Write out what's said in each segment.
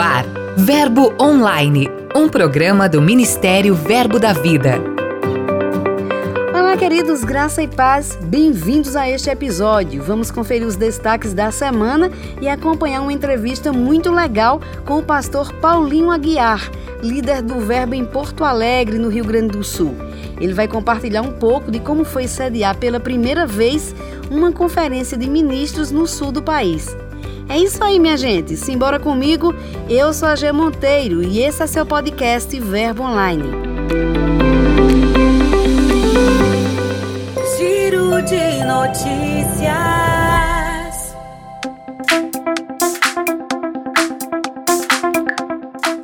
ar, Verbo Online, um programa do Ministério Verbo da Vida. Olá, queridos, graça e paz, bem-vindos a este episódio. Vamos conferir os destaques da semana e acompanhar uma entrevista muito legal com o pastor Paulinho Aguiar, líder do Verbo em Porto Alegre, no Rio Grande do Sul. Ele vai compartilhar um pouco de como foi sediar pela primeira vez uma conferência de ministros no sul do país. É isso aí, minha gente. Simbora comigo. Eu sou a G Monteiro e esse é seu podcast Verbo Online. Giro de notícias.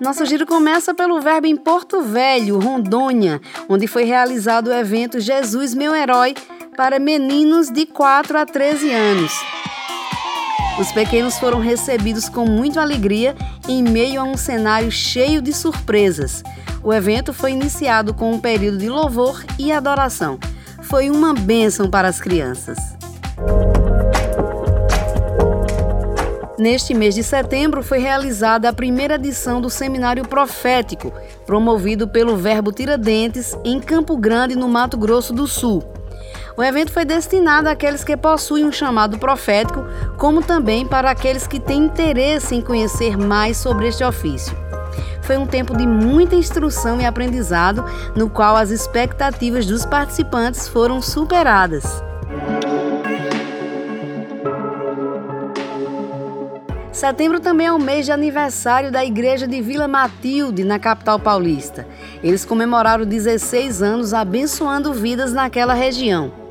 Nosso giro começa pelo Verbo em Porto Velho, Rondônia, onde foi realizado o evento Jesus Meu Herói para meninos de 4 a 13 anos. Os pequenos foram recebidos com muita alegria em meio a um cenário cheio de surpresas. O evento foi iniciado com um período de louvor e adoração. Foi uma bênção para as crianças. Neste mês de setembro foi realizada a primeira edição do Seminário Profético, promovido pelo Verbo Tiradentes, em Campo Grande, no Mato Grosso do Sul. O evento foi destinado àqueles que possuem um chamado profético, como também para aqueles que têm interesse em conhecer mais sobre este ofício. Foi um tempo de muita instrução e aprendizado, no qual as expectativas dos participantes foram superadas. Setembro também é o mês de aniversário da Igreja de Vila Matilde, na capital paulista. Eles comemoraram 16 anos abençoando vidas naquela região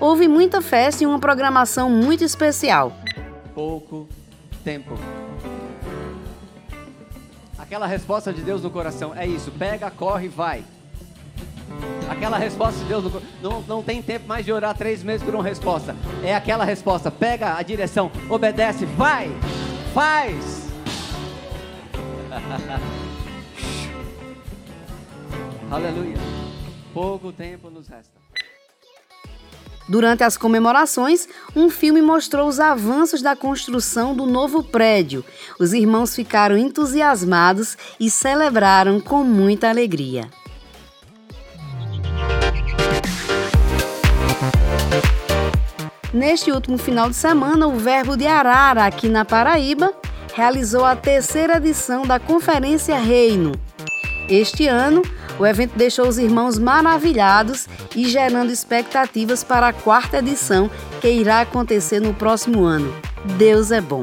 houve muita festa e uma programação muito especial. Pouco tempo. Aquela resposta de Deus no coração é isso: pega, corre, vai. Aquela resposta de Deus no, não, não tem tempo mais de orar três meses por uma resposta. É aquela resposta: pega a direção, obedece, vai, faz. Aleluia. Pouco tempo nos resta. Durante as comemorações, um filme mostrou os avanços da construção do novo prédio. Os irmãos ficaram entusiasmados e celebraram com muita alegria. Neste último final de semana, o Verbo de Arara, aqui na Paraíba, realizou a terceira edição da Conferência Reino. Este ano, o evento deixou os irmãos maravilhados e gerando expectativas para a quarta edição que irá acontecer no próximo ano. Deus é bom.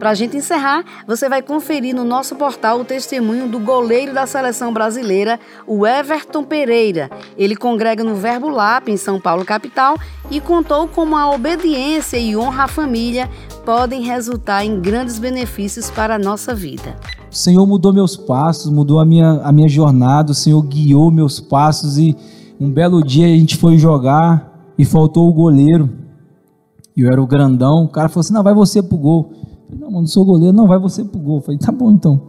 Para a gente encerrar, você vai conferir no nosso portal o testemunho do goleiro da seleção brasileira, o Everton Pereira. Ele congrega no Verbo Lap, em São Paulo, capital, e contou como a obediência e honra à família podem resultar em grandes benefícios para a nossa vida. O Senhor mudou meus passos, mudou a minha, a minha jornada, o Senhor guiou meus passos e um belo dia a gente foi jogar e faltou o goleiro. E eu era o grandão, o cara falou assim: não, vai você pro gol. Falei, não, mano, sou goleiro, não, vai você pro gol. Falei, tá bom então.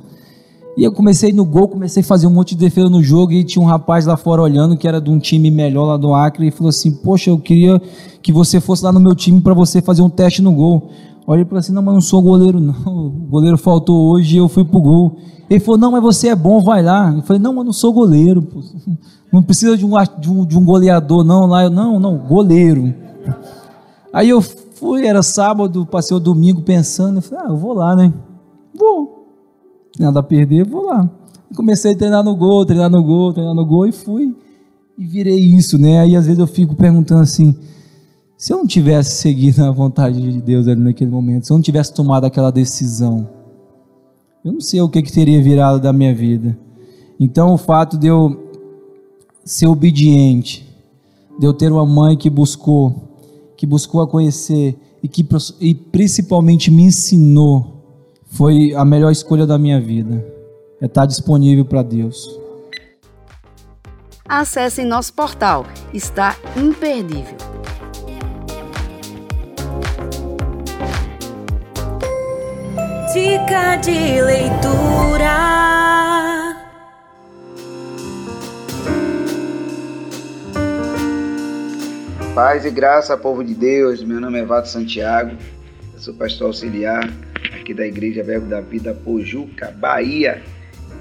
E eu comecei no gol, comecei a fazer um monte de defesa no jogo e tinha um rapaz lá fora olhando que era de um time melhor lá do Acre e falou assim: Poxa, eu queria que você fosse lá no meu time para você fazer um teste no gol. Olhei para assim: Não, mas não sou goleiro, não. O goleiro faltou hoje e eu fui pro gol. Ele falou: Não, mas você é bom, vai lá. Eu falei: Não, mas não sou goleiro. Não precisa de um, de um, de um goleador, não. Lá eu: Não, não, goleiro. Aí eu Fui, era sábado, passei o domingo pensando, eu falei, ah, eu vou lá, né? Vou. Nada a perder, vou lá. comecei a treinar no gol, treinar no gol, treinar no gol e fui. E virei isso, né? Aí às vezes eu fico perguntando assim, se eu não tivesse seguido a vontade de Deus ali naquele momento, se eu não tivesse tomado aquela decisão, eu não sei o que, que teria virado da minha vida. Então o fato de eu ser obediente, de eu ter uma mãe que buscou que buscou a conhecer e que e principalmente me ensinou foi a melhor escolha da minha vida. É estar disponível para Deus. Acesse nosso portal, está imperdível. Dica de leitura. Paz e graça, povo de Deus. Meu nome é Vato Santiago. Eu sou pastor auxiliar aqui da Igreja Verbo da Vida Pojuca, Bahia.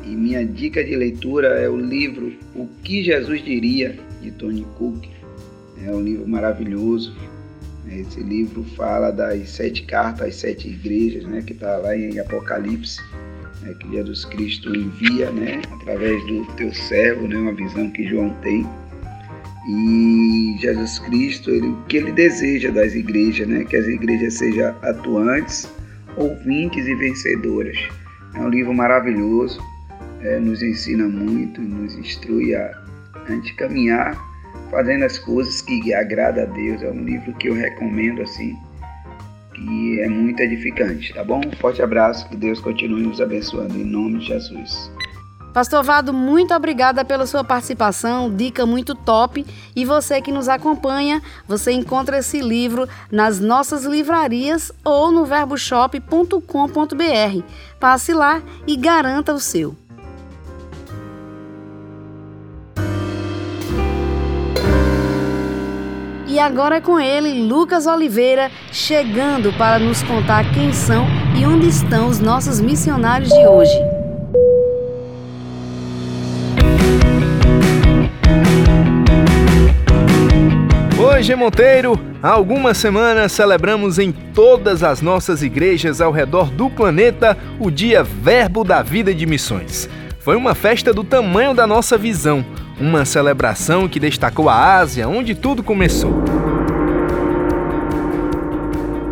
E minha dica de leitura é o livro O que Jesus Diria, de Tony Cook. É um livro maravilhoso. Esse livro fala das sete cartas às sete igrejas, né, que está lá em Apocalipse, né, que Jesus Cristo envia, né, através do teu servo, né, uma visão que João tem. E Jesus Cristo, ele, o que ele deseja das igrejas, né, que as igrejas sejam atuantes, ouvintes e vencedoras. É um livro maravilhoso, é, nos ensina muito, nos instrui a, a gente caminhar fazendo as coisas que agrada a Deus. É um livro que eu recomendo assim, que é muito edificante, tá bom? Um forte abraço, que Deus continue nos abençoando em nome de Jesus. Pastor Vado, muito obrigada pela sua participação, dica muito top. E você que nos acompanha, você encontra esse livro nas nossas livrarias ou no verboshop.com.br. Passe lá e garanta o seu. E agora é com ele, Lucas Oliveira, chegando para nos contar quem são e onde estão os nossos missionários de hoje. Oi, Monteiro! Há algumas semanas celebramos em todas as nossas igrejas ao redor do planeta o Dia Verbo da Vida de Missões. Foi uma festa do tamanho da nossa visão, uma celebração que destacou a Ásia, onde tudo começou.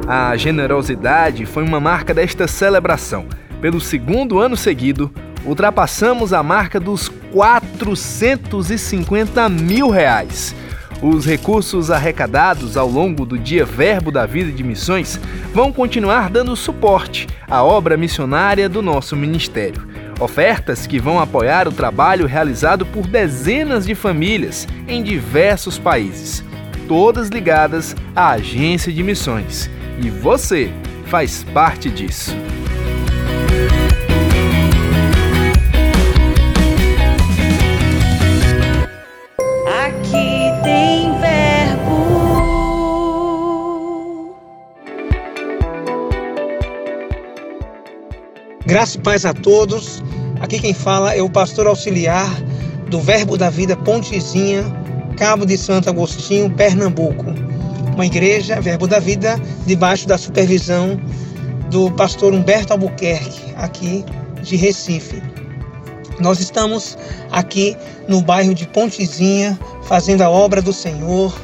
A generosidade foi uma marca desta celebração. Pelo segundo ano seguido, ultrapassamos a marca dos 450 mil reais. Os recursos arrecadados ao longo do Dia Verbo da Vida de Missões vão continuar dando suporte à obra missionária do nosso ministério. Ofertas que vão apoiar o trabalho realizado por dezenas de famílias em diversos países, todas ligadas à agência de missões. E você faz parte disso. Graça e paz a todos. Aqui quem fala é o pastor auxiliar do Verbo da Vida Pontezinha, Cabo de Santo Agostinho, Pernambuco. Uma igreja, Verbo da Vida, debaixo da supervisão do pastor Humberto Albuquerque, aqui de Recife. Nós estamos aqui no bairro de Pontezinha, fazendo a obra do Senhor.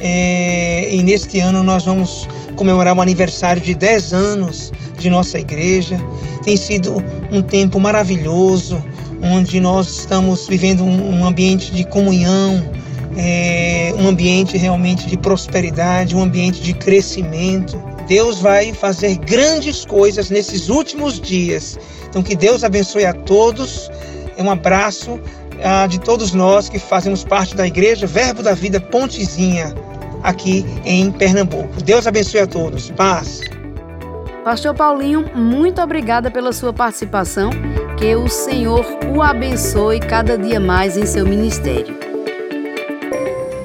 É, e neste ano nós vamos comemorar o aniversário de 10 anos de nossa igreja. Tem sido um tempo maravilhoso, onde nós estamos vivendo um, ambiente de comunhão, é, um ambiente realmente de prosperidade, um ambiente de crescimento. Deus vai fazer grandes coisas nesses últimos dias. Então, que Deus abençoe a todos. É um abraço ah, de todos nós que fazemos parte da Igreja Verbo da Vida Pontezinha, aqui em Pernambuco. Deus abençoe a todos. Paz. Pastor Paulinho, muito obrigada pela sua participação. Que o Senhor o abençoe cada dia mais em seu ministério.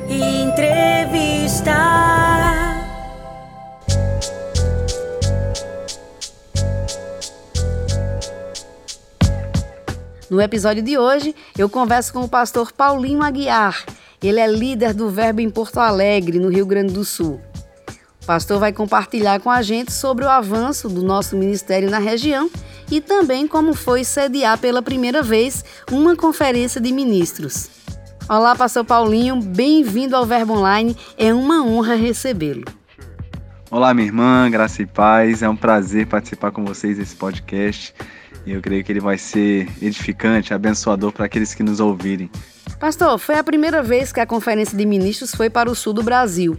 Entrevista. No episódio de hoje, eu converso com o pastor Paulinho Aguiar. Ele é líder do Verbo em Porto Alegre, no Rio Grande do Sul. O pastor vai compartilhar com a gente sobre o avanço do nosso ministério na região e também como foi sediar pela primeira vez uma conferência de ministros. Olá, pastor Paulinho, bem-vindo ao Verbo Online, é uma honra recebê-lo. Olá, minha irmã, graça e paz, é um prazer participar com vocês desse podcast e eu creio que ele vai ser edificante, abençoador para aqueles que nos ouvirem. Pastor, foi a primeira vez que a conferência de ministros foi para o sul do Brasil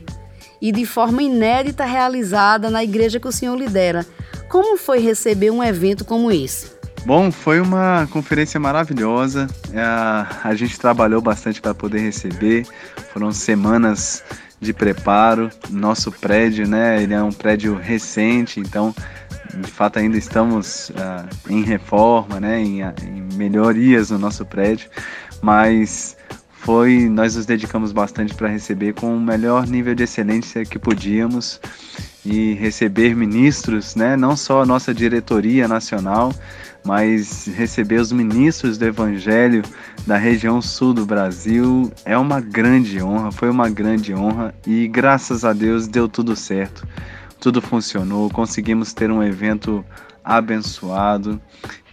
e de forma inédita realizada na igreja que o senhor lidera. Como foi receber um evento como esse? Bom, foi uma conferência maravilhosa. É, a gente trabalhou bastante para poder receber. Foram semanas de preparo. Nosso prédio, né? Ele é um prédio recente, então de fato ainda estamos uh, em reforma, né? Em, em melhorias no nosso prédio, mas foi nós nos dedicamos bastante para receber com o melhor nível de excelência que podíamos e receber ministros, né, não só a nossa diretoria nacional, mas receber os ministros do Evangelho da região sul do Brasil é uma grande honra, foi uma grande honra e graças a Deus deu tudo certo, tudo funcionou, conseguimos ter um evento abençoado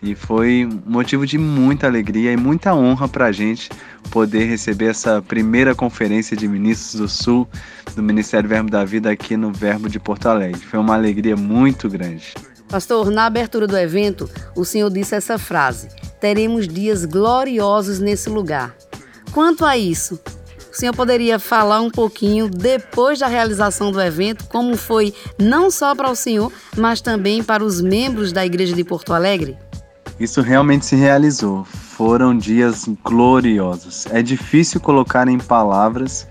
e foi motivo de muita alegria e muita honra para a gente poder receber essa primeira conferência de ministros do Sul do Ministério Verbo da Vida aqui no Verbo de Porto Alegre. Foi uma alegria muito grande. Pastor, na abertura do evento, o senhor disse essa frase: teremos dias gloriosos nesse lugar. Quanto a isso, o senhor poderia falar um pouquinho depois da realização do evento, como foi não só para o senhor, mas também para os membros da Igreja de Porto Alegre? Isso realmente se realizou. Foram dias gloriosos. É difícil colocar em palavras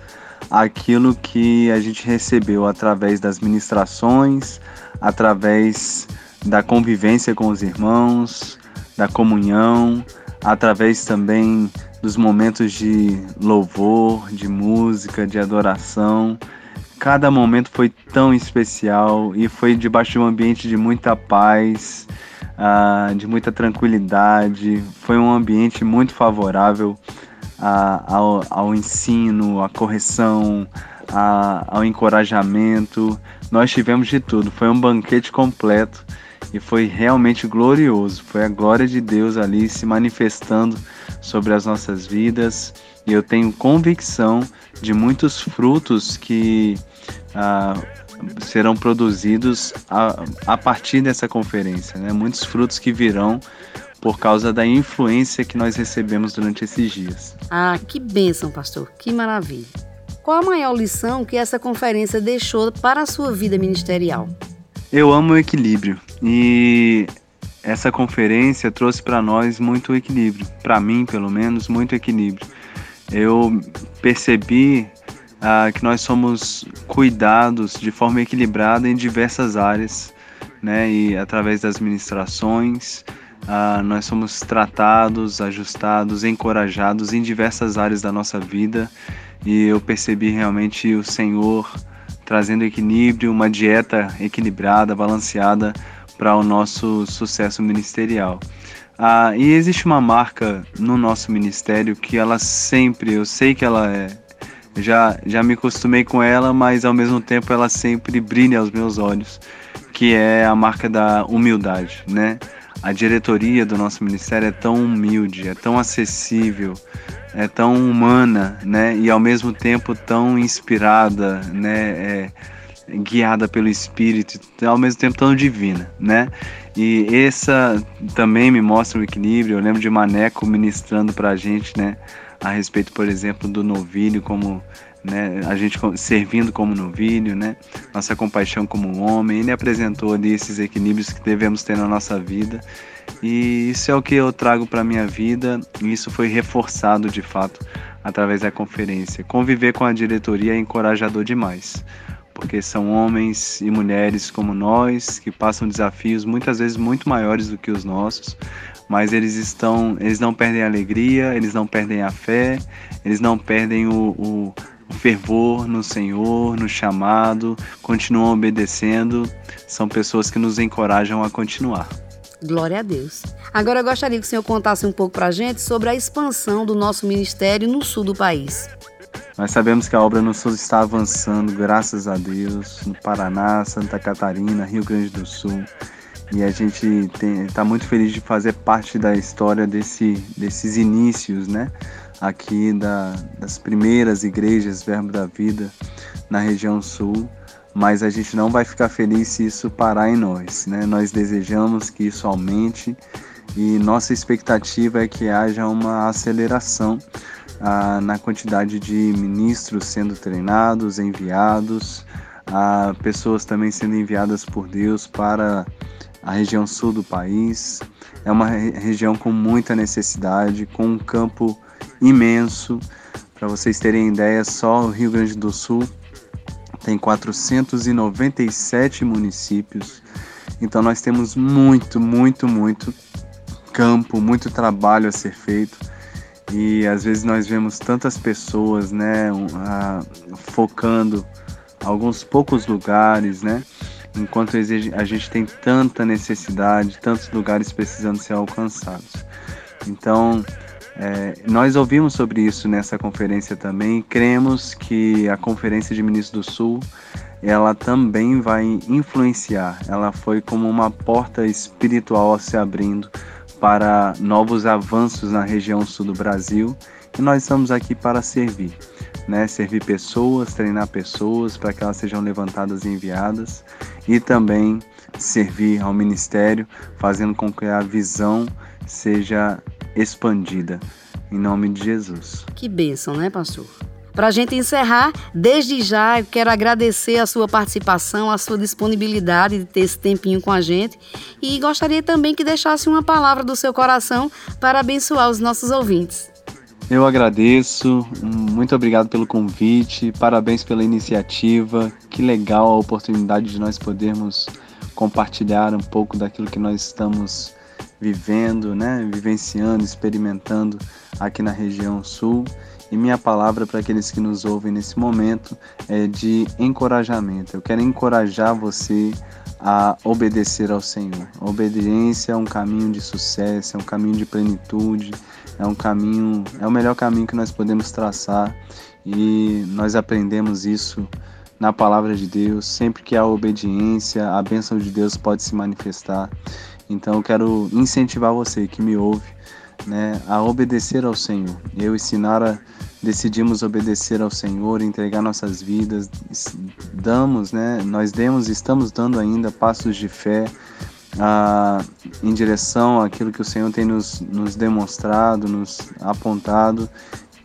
aquilo que a gente recebeu através das ministrações, através da convivência com os irmãos, da comunhão, através também dos momentos de louvor, de música, de adoração. Cada momento foi tão especial e foi debaixo de um ambiente de muita paz, uh, de muita tranquilidade. Foi um ambiente muito favorável uh, ao, ao, ensino, à correção, uh, ao encorajamento. Nós tivemos de tudo. Foi um banquete completo e foi realmente glorioso. Foi a glória de Deus ali se manifestando sobre as nossas vidas e eu tenho convicção de muitos frutos que ah, serão produzidos a, a partir dessa conferência, né? Muitos frutos que virão por causa da influência que nós recebemos durante esses dias. Ah, que bênção, pastor, que maravilha. Qual a maior lição que essa conferência deixou para a sua vida ministerial? Eu amo o equilíbrio e essa conferência trouxe para nós muito equilíbrio, para mim, pelo menos, muito equilíbrio. Eu percebi ah, que nós somos cuidados de forma equilibrada em diversas áreas, né? E através das ministrações, ah, nós somos tratados, ajustados, encorajados em diversas áreas da nossa vida. E eu percebi realmente o Senhor trazendo equilíbrio, uma dieta equilibrada, balanceada para o nosso sucesso ministerial. Ah, e existe uma marca no nosso ministério que ela sempre, eu sei que ela é, já, já me acostumei com ela, mas ao mesmo tempo ela sempre brilha aos meus olhos, que é a marca da humildade, né? A diretoria do nosso ministério é tão humilde, é tão acessível, é tão humana, né? E ao mesmo tempo tão inspirada, né? É, guiada pelo Espírito, ao mesmo tempo tão divina, né? E essa também me mostra o equilíbrio. Eu lembro de Maneco ministrando para a gente, né? a respeito, por exemplo, do novilho, como né, a gente servindo como novilho, né, nossa compaixão como homem. Ele apresentou ali esses equilíbrios que devemos ter na nossa vida. E isso é o que eu trago para minha vida, e isso foi reforçado de fato através da conferência. Conviver com a diretoria é encorajador demais, porque são homens e mulheres como nós que passam desafios muitas vezes muito maiores do que os nossos, mas eles estão, eles não perdem a alegria, eles não perdem a fé, eles não perdem o, o fervor no Senhor, no chamado, continuam obedecendo. São pessoas que nos encorajam a continuar. Glória a Deus. Agora eu gostaria que o senhor contasse um pouco para a gente sobre a expansão do nosso ministério no sul do país. Nós sabemos que a obra no sul está avançando, graças a Deus, no Paraná, Santa Catarina, Rio Grande do Sul. E a gente está muito feliz de fazer parte da história desse, desses inícios, né? Aqui da, das primeiras igrejas Verbo da Vida na região sul. Mas a gente não vai ficar feliz se isso parar em nós, né? Nós desejamos que isso aumente e nossa expectativa é que haja uma aceleração ah, na quantidade de ministros sendo treinados, enviados, ah, pessoas também sendo enviadas por Deus para a região sul do país. É uma região com muita necessidade, com um campo imenso. Para vocês terem ideia, só o Rio Grande do Sul tem 497 municípios. Então nós temos muito, muito, muito campo, muito trabalho a ser feito. E às vezes nós vemos tantas pessoas, né, focando alguns poucos lugares, né? Enquanto a gente tem tanta necessidade, tantos lugares precisando ser alcançados. Então, é, nós ouvimos sobre isso nessa conferência também. Cremos que a Conferência de Ministros do Sul ela também vai influenciar. Ela foi como uma porta espiritual se abrindo para novos avanços na região sul do Brasil e nós estamos aqui para servir, né? Servir pessoas, treinar pessoas para que elas sejam levantadas e enviadas e também servir ao ministério, fazendo com que a visão seja expandida. Em nome de Jesus. Que bênção, né, pastor? Para a gente encerrar, desde já eu quero agradecer a sua participação, a sua disponibilidade de ter esse tempinho com a gente e gostaria também que deixasse uma palavra do seu coração para abençoar os nossos ouvintes. Eu agradeço, muito obrigado pelo convite, parabéns pela iniciativa. Que legal a oportunidade de nós podermos compartilhar um pouco daquilo que nós estamos vivendo, né, vivenciando, experimentando aqui na região sul. E minha palavra para aqueles que nos ouvem nesse momento é de encorajamento. Eu quero encorajar você a obedecer ao Senhor. A obediência é um caminho de sucesso, é um caminho de plenitude, é um caminho, é o melhor caminho que nós podemos traçar e nós aprendemos isso na palavra de Deus. Sempre que há obediência, a bênção de Deus pode se manifestar. Então eu quero incentivar você que me ouve, né, a obedecer ao Senhor. Eu e Sinara decidimos obedecer ao Senhor, entregar nossas vidas, damos, né, nós demos, estamos dando ainda passos de fé ah, em direção àquilo que o Senhor tem nos, nos demonstrado, nos apontado,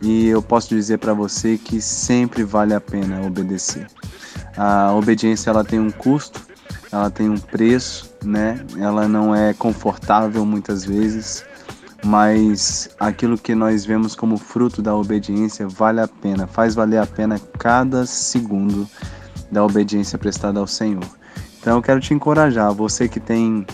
e eu posso dizer para você que sempre vale a pena obedecer. A obediência ela tem um custo, ela tem um preço, né? Ela não é confortável muitas vezes, mas aquilo que nós vemos como fruto da obediência vale a pena, faz valer a pena cada segundo da obediência prestada ao Senhor. Então eu quero te encorajar, você que tem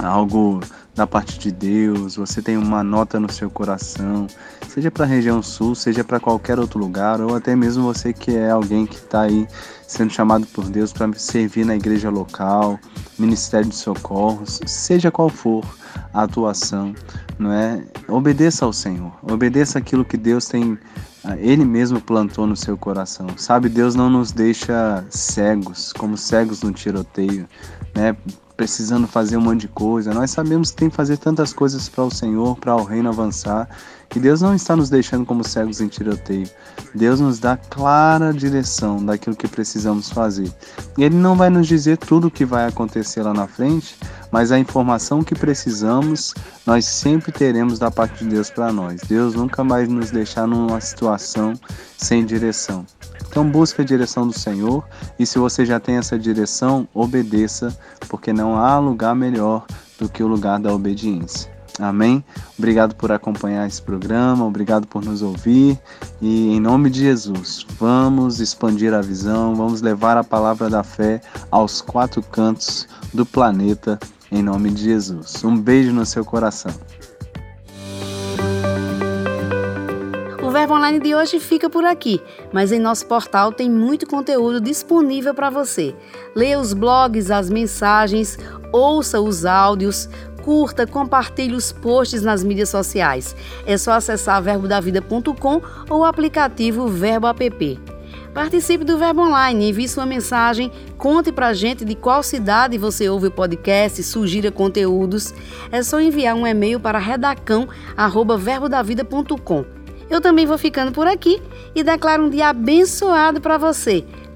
algo da parte de Deus, você tem uma nota no seu coração, seja para a região sul, seja para qualquer outro lugar, ou até mesmo você que é alguém que está aí sendo chamado por Deus para servir na igreja local, ministério de socorros, seja qual for a atuação, não é? Obedeça ao Senhor, obedeça aquilo que Deus tem, ah, Ele mesmo plantou no seu coração. Sabe, Deus não nos deixa cegos, como cegos no tiroteio, né? precisando fazer um monte de coisa. Nós sabemos que tem que fazer tantas coisas para o Senhor, para o reino avançar. E Deus não está nos deixando como cegos em tiroteio. Deus nos dá clara direção daquilo que precisamos fazer. E Ele não vai nos dizer tudo o que vai acontecer lá na frente, mas a informação que precisamos, nós sempre teremos da parte de Deus para nós. Deus nunca mais nos deixar numa situação sem direção. Então busque a direção do Senhor e se você já tem essa direção, obedeça, porque não há lugar melhor do que o lugar da obediência. Amém? Obrigado por acompanhar esse programa, obrigado por nos ouvir e em nome de Jesus, vamos expandir a visão, vamos levar a palavra da fé aos quatro cantos do planeta em nome de Jesus. Um beijo no seu coração. O Verbo Online de hoje fica por aqui, mas em nosso portal tem muito conteúdo disponível para você. Leia os blogs, as mensagens, ouça os áudios, curta, compartilhe os posts nas mídias sociais. É só acessar verbodavida.com ou o aplicativo Verbo App. Participe do Verbo Online, envie sua mensagem, conte pra gente de qual cidade você ouve o podcast, sugira conteúdos. É só enviar um e-mail para redacão@verbodavida.com. Eu também vou ficando por aqui e declaro um dia abençoado para você.